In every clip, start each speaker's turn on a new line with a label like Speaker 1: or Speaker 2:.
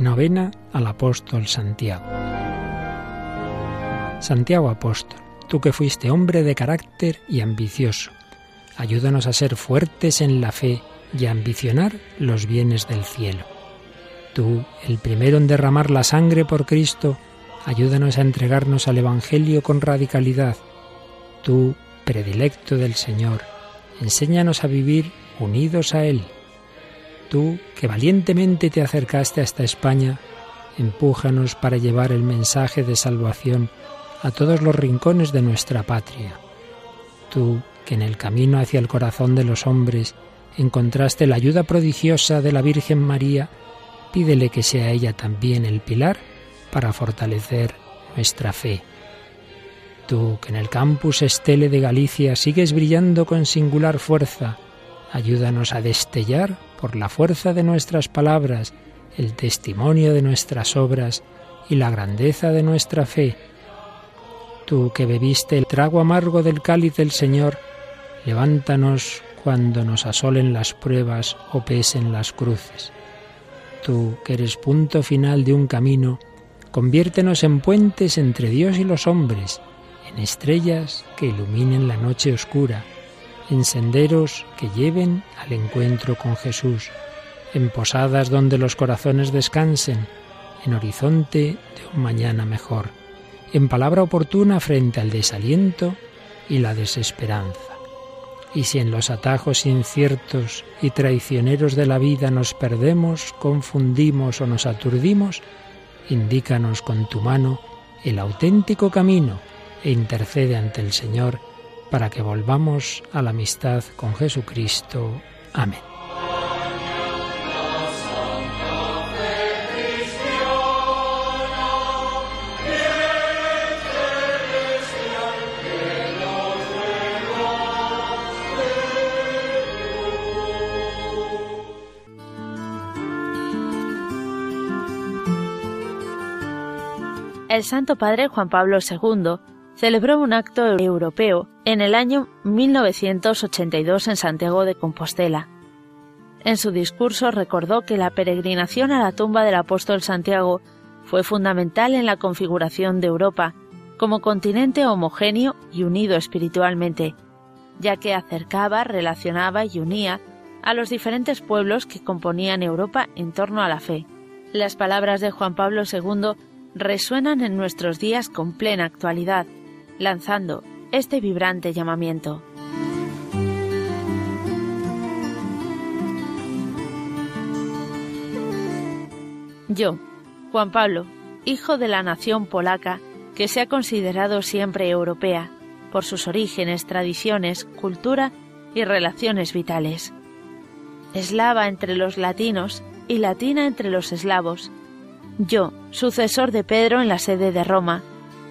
Speaker 1: Novena al apóstol Santiago. Santiago apóstol, tú que fuiste hombre de carácter y ambicioso, ayúdanos a ser fuertes en la fe y a ambicionar los bienes del cielo. Tú, el primero en derramar la sangre por Cristo, ayúdanos a entregarnos al Evangelio con radicalidad. Tú, predilecto del Señor, enséñanos a vivir unidos a Él Tú, que valientemente te acercaste hasta España, empújanos para llevar el mensaje de salvación a todos los rincones de nuestra patria. Tú, que en el camino hacia el corazón de los hombres encontraste la ayuda prodigiosa de la Virgen María, pídele que sea ella también el pilar para fortalecer nuestra fe. Tú, que en el campus Estele de Galicia sigues brillando con singular fuerza, ayúdanos a destellar por la fuerza de nuestras palabras, el testimonio de nuestras obras y la grandeza de nuestra fe. Tú que bebiste el trago amargo del cáliz del Señor, levántanos cuando nos asolen las pruebas o pesen las cruces. Tú que eres punto final de un camino, conviértenos en puentes entre Dios y los hombres, en estrellas que iluminen la noche oscura en senderos que lleven al encuentro con Jesús, en posadas donde los corazones descansen, en horizonte de un mañana mejor, en palabra oportuna frente al desaliento y la desesperanza. Y si en los atajos inciertos y traicioneros de la vida nos perdemos, confundimos o nos aturdimos, indícanos con tu mano el auténtico camino e intercede ante el Señor para que volvamos a la amistad con Jesucristo. Amén.
Speaker 2: El Santo Padre Juan Pablo II celebró un acto europeo en el año 1982 en Santiago de Compostela. En su discurso recordó que la peregrinación a la tumba del apóstol Santiago fue fundamental en la configuración de Europa como continente homogéneo y unido espiritualmente, ya que acercaba, relacionaba y unía a los diferentes pueblos que componían Europa en torno a la fe. Las palabras de Juan Pablo II resuenan en nuestros días con plena actualidad lanzando este vibrante llamamiento. Yo, Juan Pablo, hijo de la nación polaca, que se ha considerado siempre europea, por sus orígenes, tradiciones, cultura y relaciones vitales. Eslava entre los latinos y latina entre los eslavos. Yo, sucesor de Pedro en la sede de Roma,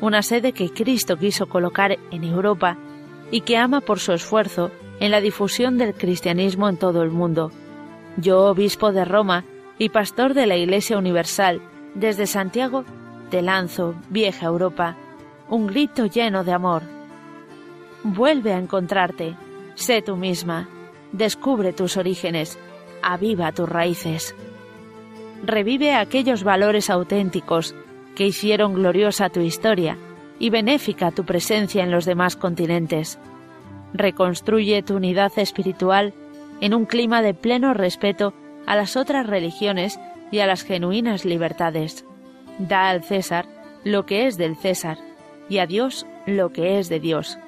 Speaker 2: una sede que Cristo quiso colocar en Europa y que ama por su esfuerzo en la difusión del cristianismo en todo el mundo. Yo, obispo de Roma y pastor de la Iglesia Universal, desde Santiago, te lanzo, vieja Europa, un grito lleno de amor. Vuelve a encontrarte, sé tú misma, descubre tus orígenes, aviva tus raíces. Revive aquellos valores auténticos que hicieron gloriosa tu historia y benéfica tu presencia en los demás continentes. Reconstruye tu unidad espiritual en un clima de pleno respeto a las otras religiones y a las genuinas libertades. Da al César lo que es del César y a Dios lo que es de Dios.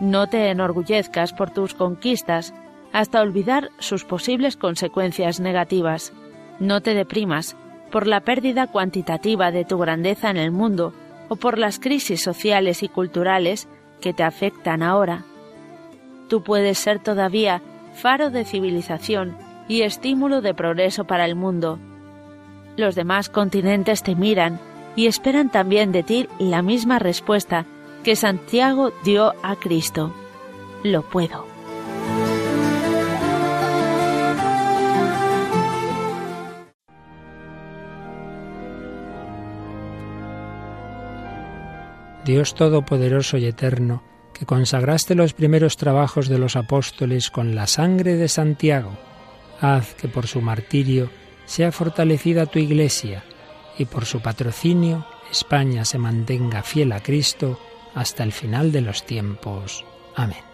Speaker 2: No te enorgullezcas por tus conquistas hasta olvidar sus posibles consecuencias negativas. No te deprimas por la pérdida cuantitativa de tu grandeza en el mundo o por las crisis sociales y culturales que te afectan ahora. Tú puedes ser todavía faro de civilización y estímulo de progreso para el mundo. Los demás continentes te miran y esperan también de ti la misma respuesta que Santiago dio a Cristo. Lo puedo.
Speaker 1: Dios Todopoderoso y Eterno, que consagraste los primeros trabajos de los apóstoles con la sangre de Santiago, haz que por su martirio sea fortalecida tu Iglesia y por su patrocinio España se mantenga fiel a Cristo hasta el final de los tiempos. Amén.